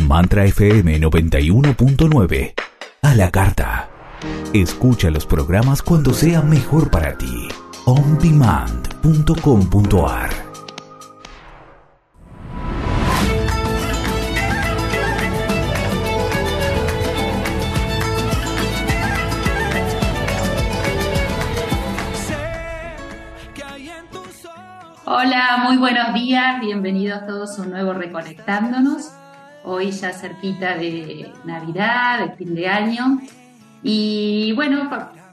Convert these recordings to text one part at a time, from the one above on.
Mantra FM 91.9. A la carta. Escucha los programas cuando sea mejor para ti. ondemand.com.ar Hola, muy buenos días, bienvenidos todos a un nuevo Reconectándonos. Hoy ya cerquita de Navidad, de fin de año. Y bueno,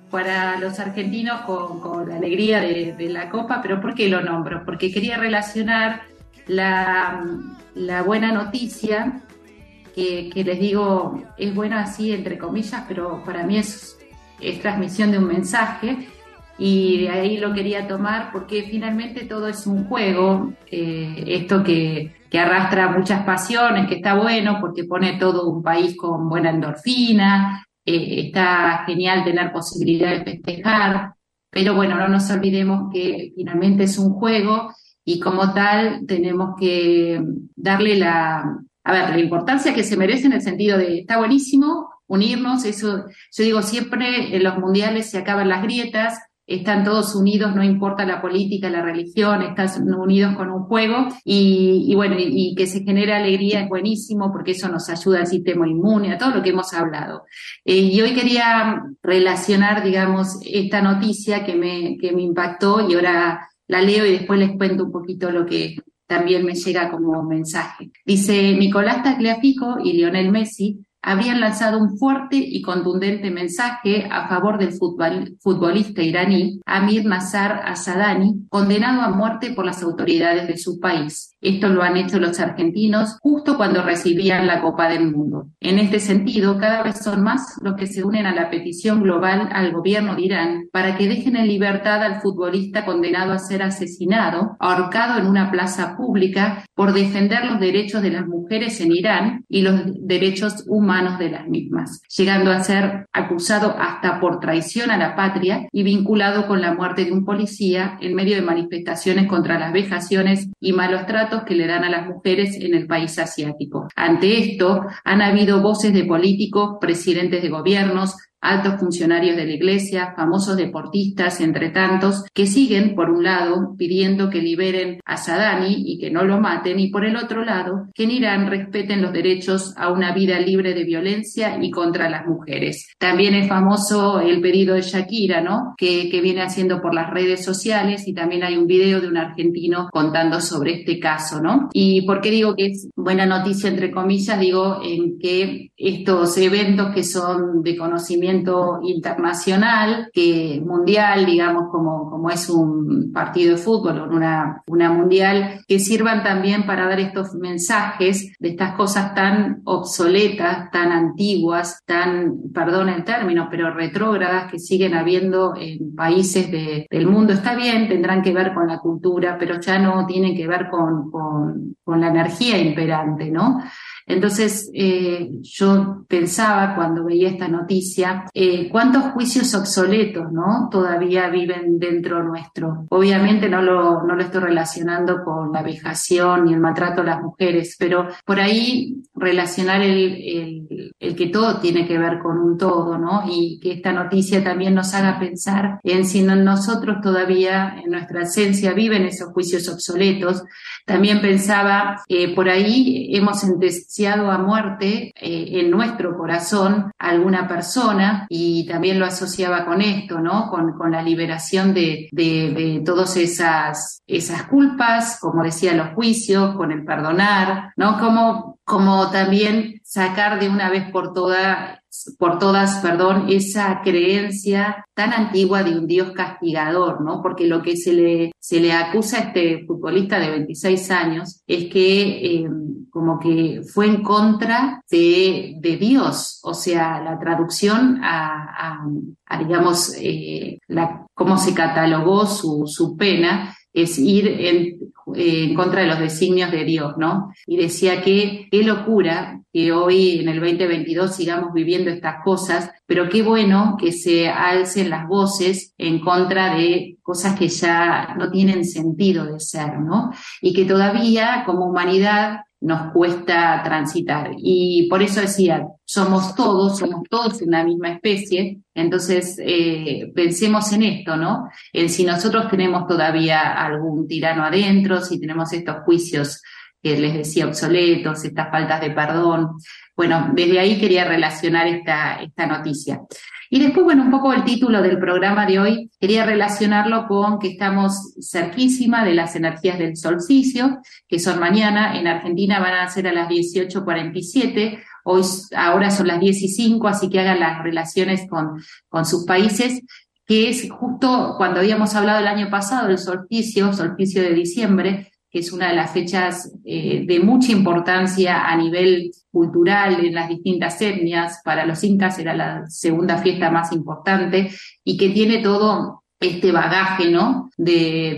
para los argentinos con, la alegría de, la Copa, pero ¿por qué lo nombro? Porque quería relacionar la, buena noticia, que, les digo, es buena así entre comillas, pero para mí es, transmisión de un mensaje y de ahí lo quería tomar porque finalmente todo es un juego, eh, esto que, que, arrastra muchas pasiones, que está bueno porque pone todo un país con buena endorfina, eh, está genial tener posibilidad de festejar, pero bueno, no nos olvidemos que finalmente es un juego y como tal tenemos que darle la, a ver, la importancia que se merece en el sentido de, está buenísimo unirnos, eso, yo digo siempre en los mundiales se acaban las grietas, están todos unidos, no importa la política, la religión, están unidos con un juego y, bueno, y, que se genere alegría es buenísimo porque eso nos ayuda al sistema inmune, a todo lo que hemos hablado. Eh, y hoy quería relacionar, digamos, esta noticia que me, que me impactó y ahora la leo y después les cuento un poquito lo que también me llega como mensaje. Dice Nicolás Tagliafico y Lionel Messi habían lanzado un fuerte y contundente mensaje a favor del futbolista iraní Amir Nasar Asadani, condenado a muerte por las autoridades de su país. Esto lo han hecho los argentinos justo cuando recibían la Copa del Mundo. En este sentido, cada vez son más los que se unen a la petición global al gobierno de Irán para que dejen en libertad al futbolista condenado a ser asesinado, ahorcado en una plaza pública por defender los derechos de las mujeres en Irán y los derechos humanos de las mismas, llegando a ser acusado hasta por traición a la patria y vinculado con la muerte de un policía en medio de manifestaciones contra las vejaciones y malos tratos que le dan a las mujeres en el país asiático. Ante esto, han habido voces de políticos, presidentes de gobiernos, altos funcionarios de la Iglesia, famosos deportistas, entre tantos, que siguen, por un lado, pidiendo que liberen a Sadani y que no lo maten, y por el otro lado, que en Irán respeten los derechos a una vida libre de violencia y contra las mujeres. También es famoso el pedido de Shakira, ¿no? Que, que viene haciendo por las redes sociales y también hay un video de un argentino contando sobre este caso, ¿no? Y por qué digo que es buena noticia, entre comillas, digo en que estos eventos que son de conocimiento internacional, que mundial, digamos, como, como es un partido de fútbol una, una mundial, que sirvan también para dar estos mensajes de estas cosas tan obsoletas, tan antiguas, tan, perdón el término, pero retrógradas que siguen habiendo en países del mundo. Está bien, tendrán que ver con la cultura, pero ya no tienen que ver con, con la energía imperante, ¿no? Entonces, eh, yo pensaba cuando veía esta noticia, eh, cuántos juicios obsoletos, ¿no? Todavía viven dentro nuestro. Obviamente no lo, no lo estoy relacionando con la vejación y el maltrato a las mujeres, pero por ahí relacionar el, el, que todo tiene que ver con un todo, ¿no? Y que esta noticia también nos haga pensar en si nosotros todavía en nuestra esencia viven esos juicios obsoletos. También pensaba, eh, por ahí hemos a muerte eh, en nuestro corazón alguna persona y también lo asociaba con esto, ¿no? Con, con la liberación de, de, de todas esas, esas culpas, como decía, los juicios, con el perdonar, ¿no? Como, como también sacar de una vez por todas por todas, perdón, esa creencia tan antigua de un Dios castigador, ¿no? Porque lo que se le, se le acusa a este futbolista de 26 años es que eh, como que fue en contra de, de, Dios, o sea, la traducción a, a, digamos, eh, la, cómo se catalogó su, su pena es ir en, en, contra de los designios de Dios, ¿no? Y decía que qué locura que hoy en el 2022 sigamos viviendo estas cosas, pero qué bueno que se alcen las voces en contra de cosas que ya no tienen sentido de ser, ¿no? Y que todavía como humanidad nos cuesta transitar. Y por eso decía, somos todos, somos todos una misma especie, entonces eh, pensemos en esto, ¿no? En si nosotros tenemos todavía algún tirano adentro, si tenemos estos juicios que les decía obsoletos, estas faltas de perdón. Bueno, desde ahí quería relacionar esta, esta noticia. Y después, bueno, un poco el título del programa de hoy, quería relacionarlo con que estamos cerquísima de las energías del solsticio, que son mañana, en Argentina van a ser a las 18.47, hoy ahora son las 15, así que hagan las relaciones con, con sus países que es justo cuando habíamos hablado el año pasado del solsticio, solsticio de diciembre, que es una de las fechas eh, de mucha importancia a nivel cultural en las distintas etnias. Para los incas era la segunda fiesta más importante y que tiene todo este bagaje, ¿no? De,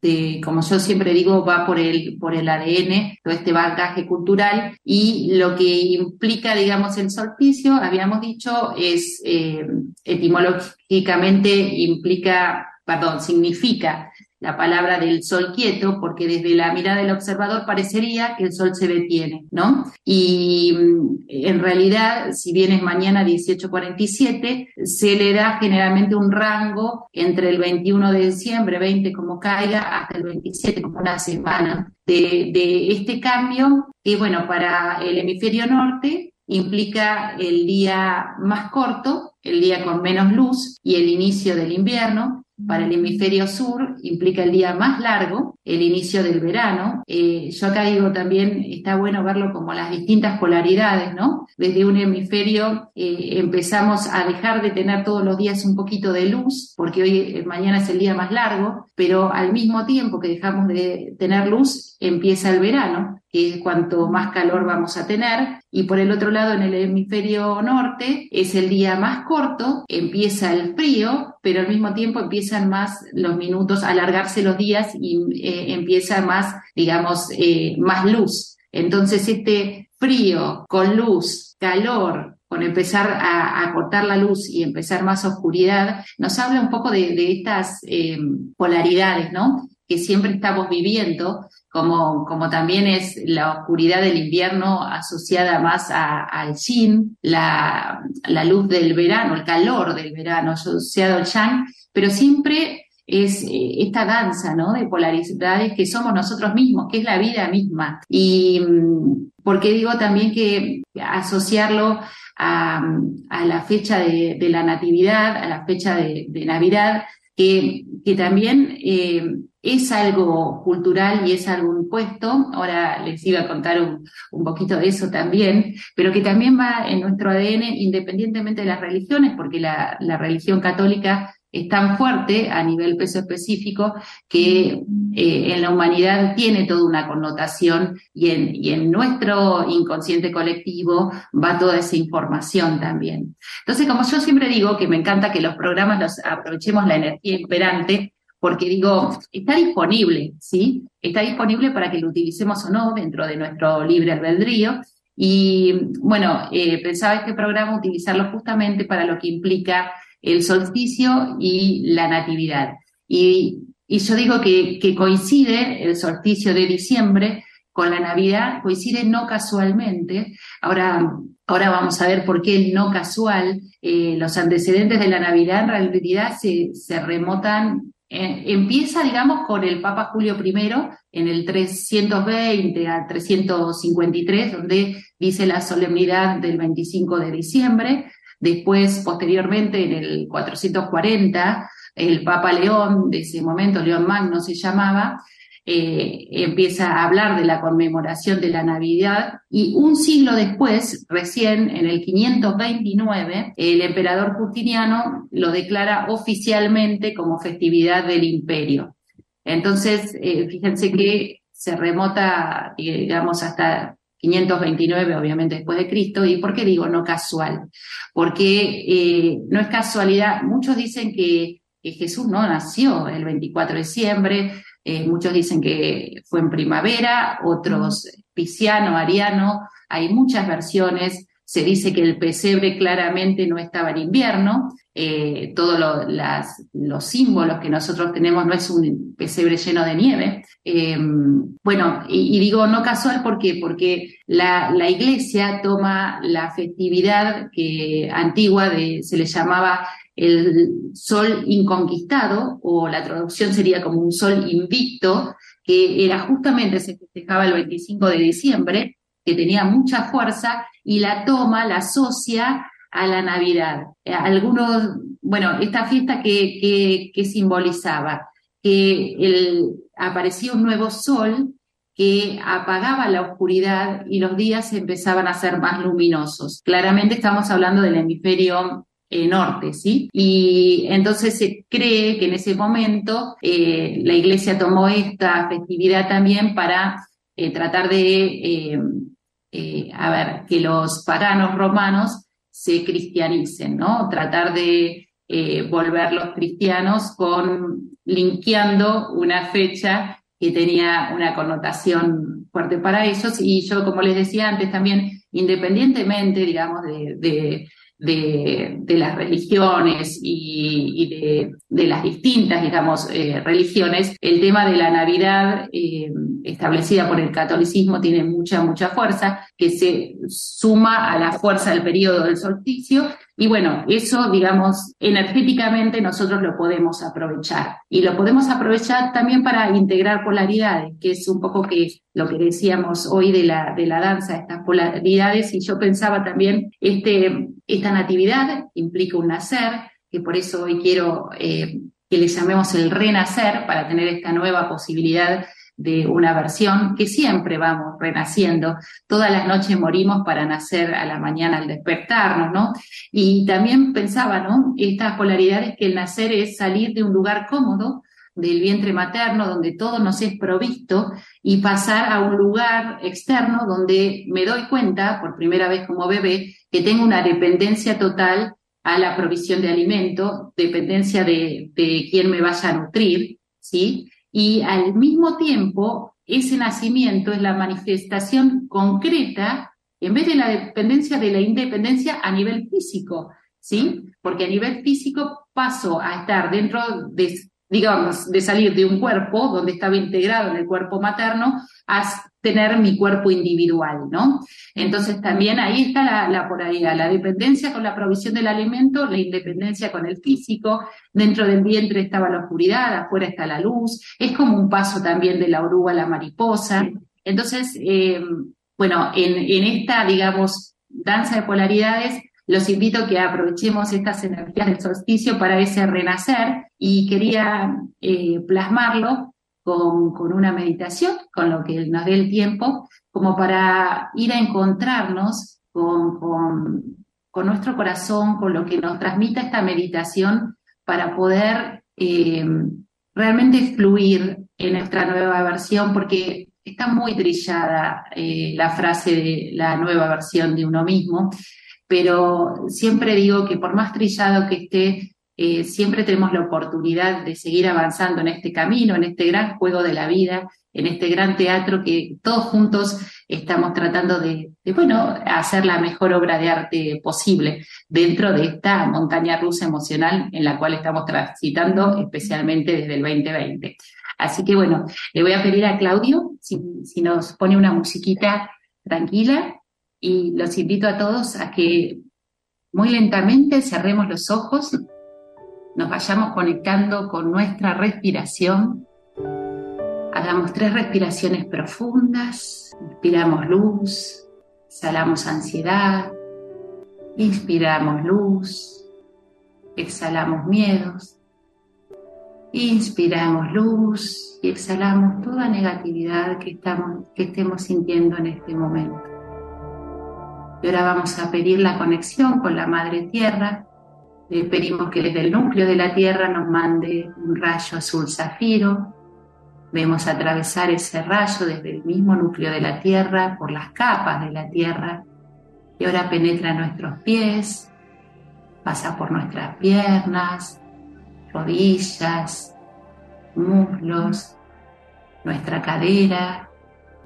de, como yo siempre digo, va por el, por el ADN, todo este bagaje cultural y lo que implica, digamos, el solsticio, habíamos dicho, es eh, etimológicamente implica, perdón, significa la palabra del sol quieto, porque desde la mirada del observador parecería que el sol se detiene, ¿no? Y mm, en realidad, si bien es mañana 18.47, se le da generalmente un rango entre el 21 de diciembre, 20 como caiga, hasta el 27 como una semana de, de este cambio, que bueno, para el hemisferio norte implica el día más corto, el día con menos luz y el inicio del invierno, para el hemisferio sur implica el día más largo, el inicio del verano. Eh, yo acá digo también, está bueno verlo como las distintas polaridades, ¿no? Desde un hemisferio eh, empezamos a dejar de tener todos los días un poquito de luz, porque hoy, eh, mañana es el día más largo, pero al mismo tiempo que dejamos de tener luz, empieza el verano que es cuanto más calor vamos a tener. Y por el otro lado, en el hemisferio norte, es el día más corto, empieza el frío, pero al mismo tiempo empiezan más los minutos, alargarse los días y eh, empieza más, digamos, eh, más luz. Entonces, este frío con luz, calor, con empezar a, cortar la luz y empezar más oscuridad, nos habla un poco de, estas eh, polaridades, ¿no? Que siempre estamos viviendo como, como también es la oscuridad del invierno asociada más al yin, la, la, luz del verano, el calor del verano asociado al yang, pero siempre es eh, esta danza ¿no? de polaridades que somos nosotros mismos, que es la vida misma. Y mm, porque digo también que asociarlo a, a la fecha de, la Natividad, a la fecha de Navidad, que, que también eh, es algo cultural y es algo impuesto. Ahora les iba a contar un, un, poquito de eso también, pero que también va en nuestro ADN independientemente de las religiones, porque la, la religión católica es tan fuerte a nivel peso específico que eh, en la humanidad tiene toda una connotación y en, y en nuestro inconsciente colectivo va toda esa información también. Entonces, como yo siempre digo, que me encanta que los programas los aprovechemos la energía imperante, porque digo, está disponible, ¿sí? Está disponible para que lo utilicemos o no dentro de nuestro libre albedrío. Y bueno, eh, pensaba este programa utilizarlo justamente para lo que implica el solsticio y la natividad. Y, y yo digo que, que, coincide el solsticio de diciembre con la Navidad, coincide no casualmente. Ahora, ahora vamos a ver por qué no casual. Eh, los antecedentes de la Navidad en realidad se, se remotan eh, empieza, digamos, con el Papa Julio I en el 320 al 353, donde dice la solemnidad del 25 de diciembre. Después, posteriormente, en el 440, el Papa León, de ese momento, León Magno se llamaba, eh, empieza a hablar de la conmemoración de la Navidad y un siglo después, recién en el 529, el emperador Justiniano lo declara oficialmente como festividad del imperio. Entonces, eh, fíjense que se remota, digamos, hasta 529, obviamente después de Cristo. ¿Y por qué digo no casual? Porque eh, no es casualidad. Muchos dicen que, que, Jesús no nació el 24 de diciembre, eh, muchos dicen que fue en primavera, otros pisciano, ariano. Hay muchas versiones se dice que el pesebre claramente no estaba en invierno, eh, todos los símbolos que nosotros tenemos no es un pesebre lleno de nieve. Eh, bueno, y, digo no casual porque, porque la, iglesia toma la festividad que antigua de, se le llamaba el sol inconquistado, o la traducción sería como un sol invicto, que era justamente, se festejaba el 25 de diciembre, que tenía mucha fuerza y la toma, la asocia a la Navidad. Eh, algunos, bueno, esta fiesta que, que, simbolizaba que aparecía un nuevo sol que apagaba la oscuridad y los días empezaban a ser más luminosos. Claramente estamos hablando del hemisferio eh, norte, ¿sí? Y entonces se cree que en ese momento eh, la iglesia tomó esta festividad también para tratar de eh, a ver, que los paganos romanos se cristianicen, ¿no? Tratar de eh, volver los cristianos con linkeando una fecha que tenía una connotación fuerte para ellos y yo, como les decía antes, también independientemente, digamos, de, las religiones y, de, las distintas, digamos, eh, religiones, el tema de la Navidad eh, establecida por el catolicismo tiene mucha, mucha fuerza, que se suma a la fuerza del periodo del solsticio y bueno, eso, digamos, energéticamente nosotros lo podemos aprovechar. Y lo podemos aprovechar también para integrar polaridades, que es un poco que lo que decíamos hoy de la, de la danza, estas polaridades. Y yo pensaba también, este, esta natividad implica un nacer, que por eso hoy quiero eh, que le llamemos el renacer, para tener esta nueva posibilidad de una versión que siempre vamos renaciendo. Todas las noches morimos para nacer a la mañana al despertarnos, ¿no? Y también pensaba, ¿no? Estas polaridades que el nacer es salir de un lugar cómodo, del vientre materno, donde todo nos es provisto, y pasar a un lugar externo donde me doy cuenta, por primera vez como bebé, que tengo una dependencia total a la provisión de alimento, dependencia de, de quién me vaya a nutrir, ¿sí? Y al mismo tiempo ese nacimiento es la manifestación concreta en vez de la dependencia de la independencia a nivel físico, ¿sí? Porque a nivel físico paso a estar dentro de digamos, de salir de un cuerpo donde estaba integrado en el cuerpo materno a tener mi cuerpo individual, ¿no? Entonces también ahí está la, la, polaridad, la dependencia con la provisión del alimento, la independencia con el físico, dentro del vientre estaba la oscuridad, afuera está la luz, es como un paso también de la oruga a la mariposa. Entonces, eh, bueno, en, en esta, digamos, danza de polaridades, los invito a que aprovechemos estas energías del solsticio para ese renacer y quería eh, plasmarlo con, con, una meditación, con lo que nos dé el tiempo, como para ir a encontrarnos con, con, nuestro corazón, con lo que nos transmita esta meditación para poder eh, realmente fluir en nuestra nueva versión, porque está muy trillada eh, la frase de la nueva versión de uno mismo, pero siempre digo que por más trillado que esté, eh, siempre tenemos la oportunidad de seguir avanzando en este camino, en este gran juego de la vida, en este gran teatro que todos juntos estamos tratando de, bueno, hacer la mejor obra de arte posible dentro de esta montaña rusa emocional en la cual estamos transitando, especialmente desde el 2020. Así que bueno, le voy a pedir a Claudio si, si nos pone una musiquita tranquila y los invito a todos a que muy lentamente cerremos los ojos, nos vayamos conectando con nuestra respiración, hagamos tres respiraciones profundas, inspiramos luz, exhalamos ansiedad, inspiramos luz, exhalamos miedos, inspiramos luz y exhalamos toda negatividad que, estamos, que estemos sintiendo en este momento. Y ahora vamos a pedir la conexión con la Madre Tierra. Le pedimos que desde el núcleo de la Tierra nos mande un rayo azul zafiro. Vemos atravesar ese rayo desde el mismo núcleo de la Tierra, por las capas de la Tierra. Y ahora penetra nuestros pies, pasa por nuestras piernas, rodillas, muslos, nuestra cadera,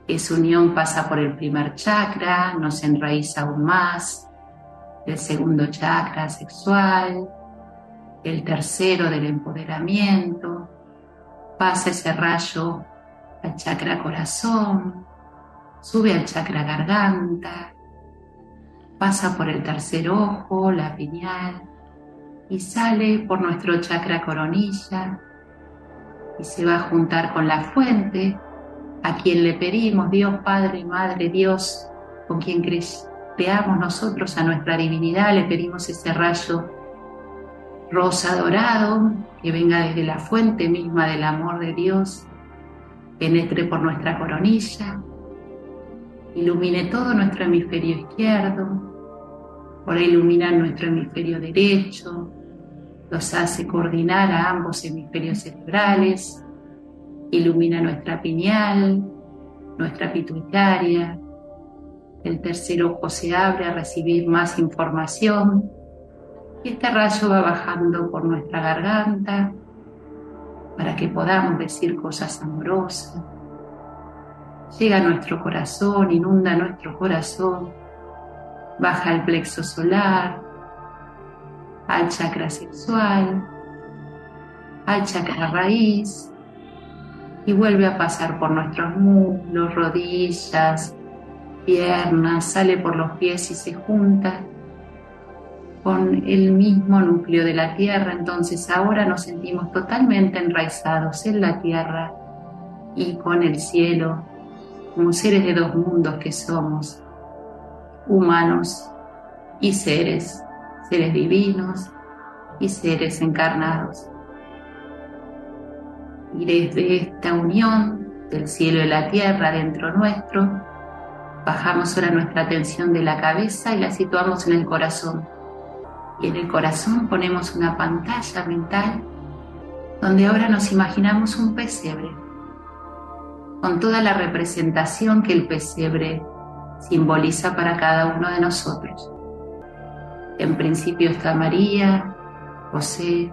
esa unión pasa por el primer chakra, nos enraiza aún más, el segundo chakra sexual, el tercero del empoderamiento, pasa ese rayo al chakra corazón, sube al chakra garganta, pasa por el tercer ojo, la pineal, y sale por nuestro chakra coronilla y se va a juntar con la fuente, a quien le pedimos, Dios Padre, Madre, Dios, con quien creamos nosotros a nuestra divinidad, le pedimos ese rayo rosa dorado que venga desde la fuente misma del amor de Dios, penetre por nuestra coronilla, ilumine todo nuestro hemisferio izquierdo, Ahora ilumina nuestro hemisferio derecho, los hace coordinar a ambos hemisferios cerebrales, ilumina nuestra pineal, nuestra pituitaria, el tercer ojo se abre a recibir más información y este rayo va bajando por nuestra garganta para que podamos decir cosas amorosas. Llega a nuestro corazón, inunda nuestro corazón baja al plexo solar, al chakra sexual, al chakra raíz y vuelve a pasar por nuestros muslos, rodillas, sale por los pies y se junta con el mismo núcleo de la tierra. Entonces ahora nos sentimos totalmente enraizados en la tierra y con el cielo, como seres de dos mundos que somos humanos y seres, seres divinos y seres encarnados. Y desde esta unión del cielo y la tierra dentro nuestro, bajamos ahora nuestra atención de la cabeza y la situamos en el corazón. Y en el corazón ponemos una pantalla mental donde ahora nos imaginamos un pesebre, con toda la representación que el pesebre simboliza para cada uno de nosotros. En principio está María, José,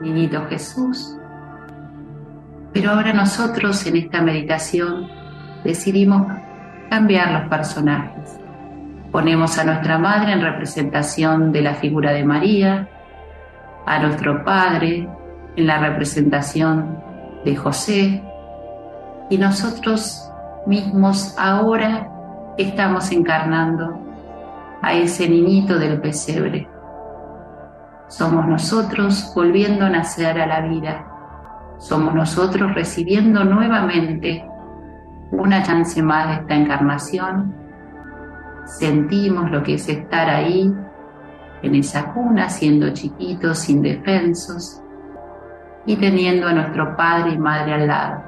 Niñito Jesús, pero ahora nosotros en esta meditación decidimos cambiar los personajes. Ponemos a nuestra madre en representación de la figura de María, a nuestro padre en la representación de José, y nosotros mismos ahora estamos encarnando a ese niñito del pesebre. Somos nosotros volviendo a nacer a la vida. Somos nosotros recibiendo nuevamente una chance más de esta encarnación. Sentimos lo que es estar ahí, en esa cuna, siendo chiquitos, indefensos, y teniendo a nuestro padre y madre al lado.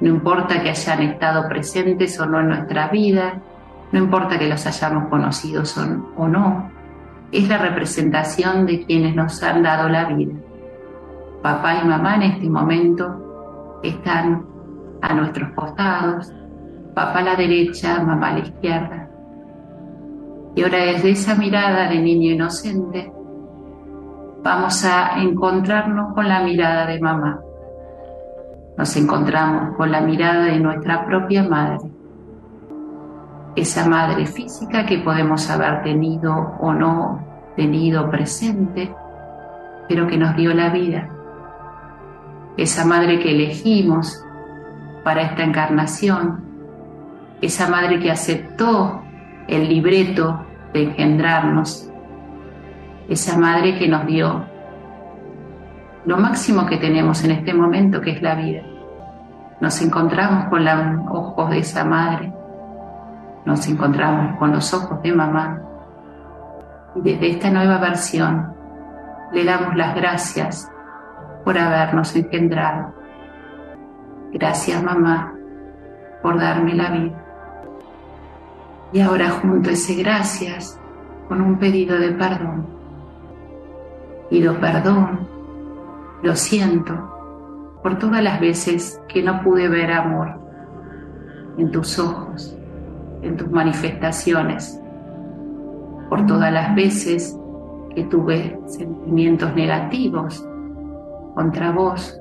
No importa que hayan estado presentes o no en nuestra vida, no importa que los hayamos conocido o no, es la representación de quienes nos han dado la vida. Papá y mamá en este momento están a nuestros costados, papá a la derecha, mamá a la izquierda. Y ahora desde esa mirada de niño inocente, vamos a encontrarnos con la mirada de mamá. Nos encontramos con la mirada de nuestra propia madre, esa madre física que podemos haber tenido o no tenido presente, pero que nos dio la vida, esa madre que elegimos para esta encarnación, esa madre que aceptó el libreto de engendrarnos, esa madre que nos dio lo máximo que tenemos en este momento, que es la vida. Nos encontramos con los ojos de esa madre, nos encontramos con los ojos de mamá. Desde esta nueva versión le damos las gracias por habernos engendrado. Gracias mamá por darme la vida. Y ahora junto ese gracias con un pedido de perdón. Pido perdón lo siento por todas las veces que no pude ver amor en tus ojos, en tus manifestaciones, por todas las veces que tuve sentimientos negativos contra vos,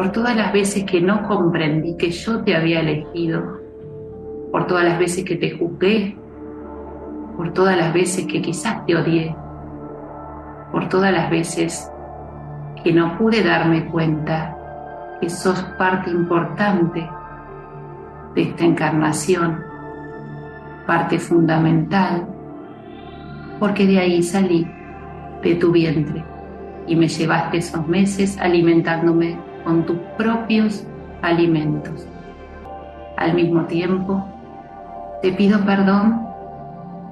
por todas las veces que no comprendí que yo te había elegido, por todas las veces que te juzgué por todas las veces que quizás te odié, por todas las veces que no pude darme cuenta que sos parte importante de esta encarnación, parte fundamental, porque de ahí salí, de tu vientre, y me llevaste esos meses alimentándome con tus propios alimentos. Al mismo tiempo, te pido perdón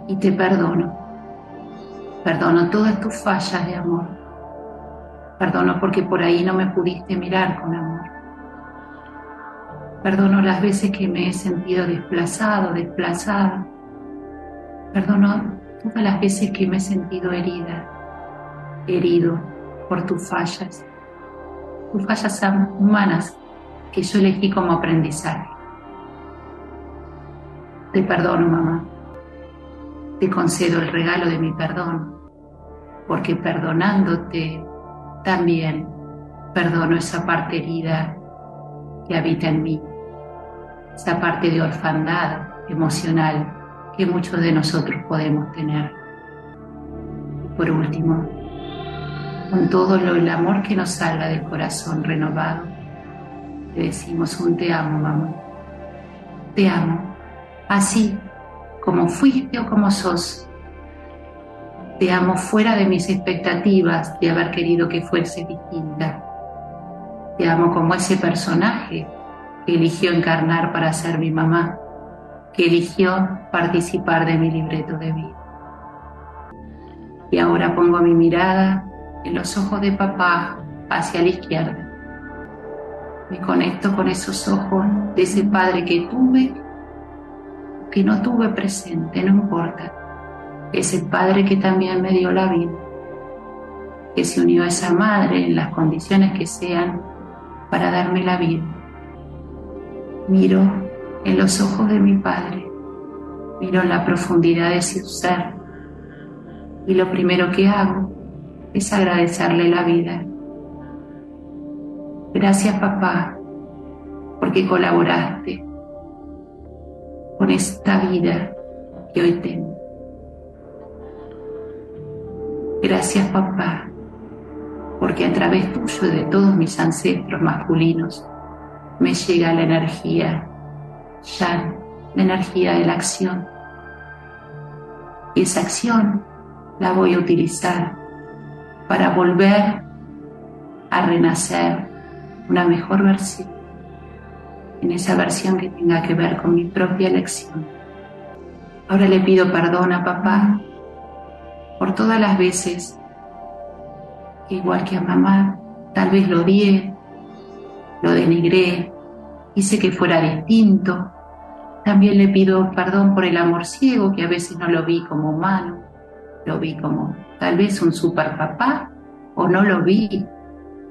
y te perdono. Perdono todas tus fallas de amor. Perdono porque por ahí no me pudiste mirar con amor. Perdono las veces que me he sentido desplazado, desplazada. Perdono todas las veces que me he sentido herida, herido por tus fallas. Tus fallas humanas que yo elegí como aprendizaje. Te perdono, mamá. Te concedo el regalo de mi perdón, porque perdonándote también perdono esa parte herida que habita en mí, esa parte de orfandad emocional que muchos de nosotros podemos tener. Por último, con todo el amor que nos salga del corazón renovado, te decimos un te amo, mamá. Te amo, así como fuiste o como sos. Te amo fuera de mis expectativas de haber querido que fuese distinta te amo como ese personaje que eligió encarnar para ser mi mamá, que eligió participar de mi libreto de vida. Y ahora pongo mi mirada los ojos de papá hacia la izquierda. Me conecto con esos ojos de ese padre que tuve, que no tuve presente, no importa. Ese padre que también me dio la vida, que se unió a esa madre en las condiciones que sean para darme la vida. Miro en los ojos de mi Padre, miro en la profundidad de su ser y lo primero que hago es agradecerle la vida. Gracias papá, porque colaboraste con esta vida que hoy tengo. Gracias papá, porque a través tuyo de todos mis ancestros masculinos me llega la energía, ya la energía de la acción. Y esa acción la voy a utilizar para volver a renacer una mejor versión, en esa versión que tenga que ver con mi propia elección. Ahora le pido perdón a papá por todas las veces igual que a mamá, tal vez lo odié, lo denigré, hice que fuera distinto. También le pido perdón por el amor ciego, que a veces no lo vi como humano, lo vi como tal vez un super papá, o no lo vi,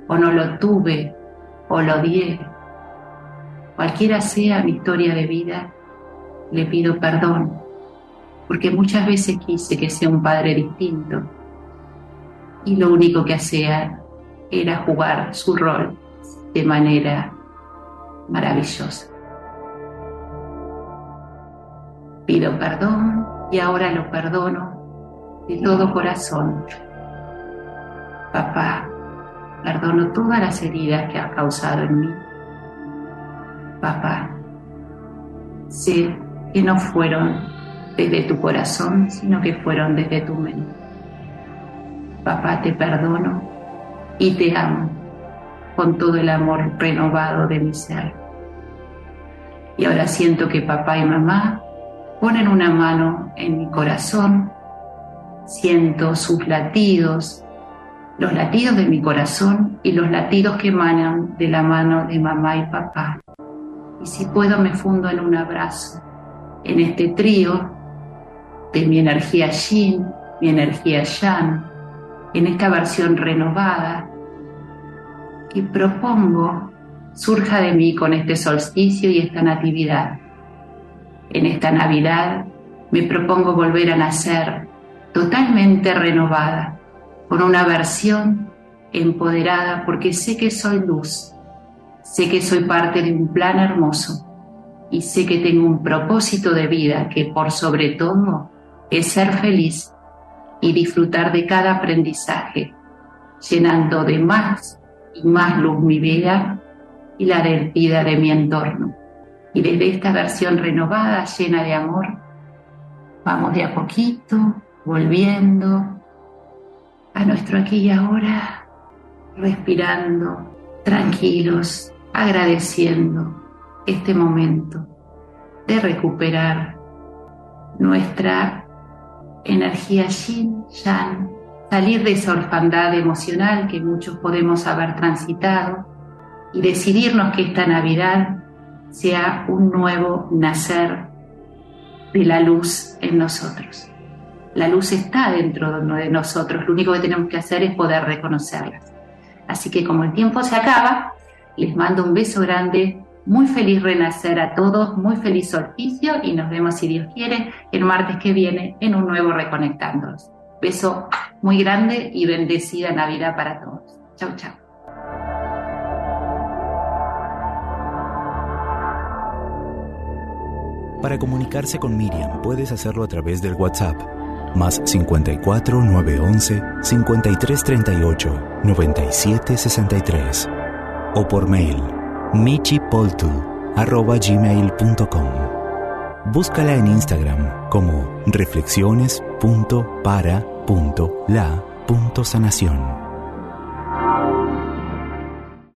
o no lo tuve, o lo odié. Cualquiera sea mi historia de vida, le pido perdón, porque muchas veces quise que sea un padre distinto y lo único que hacía era jugar su rol de manera maravillosa. Pido perdón y ahora lo perdono de todo corazón. Papá, perdono todas las heridas que has causado en mí. Papá, sé que no fueron desde tu corazón, sino que fueron desde tu mente. Papá, te perdono y te amo con todo el amor renovado de mi ser. Y ahora siento que papá y mamá ponen una mano en mi corazón, siento sus latidos, los latidos de mi corazón y los latidos que emanan de la mano de mamá y papá. Y si puedo me fundo en un abrazo, en este trío de mi energía yin, mi energía yang, en esta versión renovada que propongo surja de mí con este solsticio y esta natividad. En esta Navidad me propongo volver a nacer totalmente renovada, con una versión empoderada porque sé que soy luz, sé que soy parte de un plan hermoso y sé que tengo un propósito de vida que por sobre todo es ser feliz y disfrutar de cada aprendizaje, llenando de más y más luz mi vida y la vida de mi entorno. Y desde esta versión renovada, llena de amor, vamos de a poquito, volviendo a nuestro aquí y ahora, respirando, tranquilos, agradeciendo este momento de recuperar nuestra energía yin, yang, salir de esa orfandad emocional que muchos podemos haber transitado y decidirnos que esta Navidad sea un nuevo nacer de la luz en nosotros. La luz está dentro de nosotros, lo único que tenemos que hacer es poder reconocerla. Así que como el tiempo se acaba, les mando un beso grande, muy feliz renacer a todos, muy feliz solsticio y nos vemos si Dios quiere el martes que viene en un nuevo Reconectándonos. Beso muy grande y bendecida Navidad para todos. Chau, chau. Para comunicarse con Miriam puedes hacerlo a través del WhatsApp más 54 911 5338 9763 o por mail michipoltu.gmail.com Búscala en Instagram como reflexiones.para.la.sanación.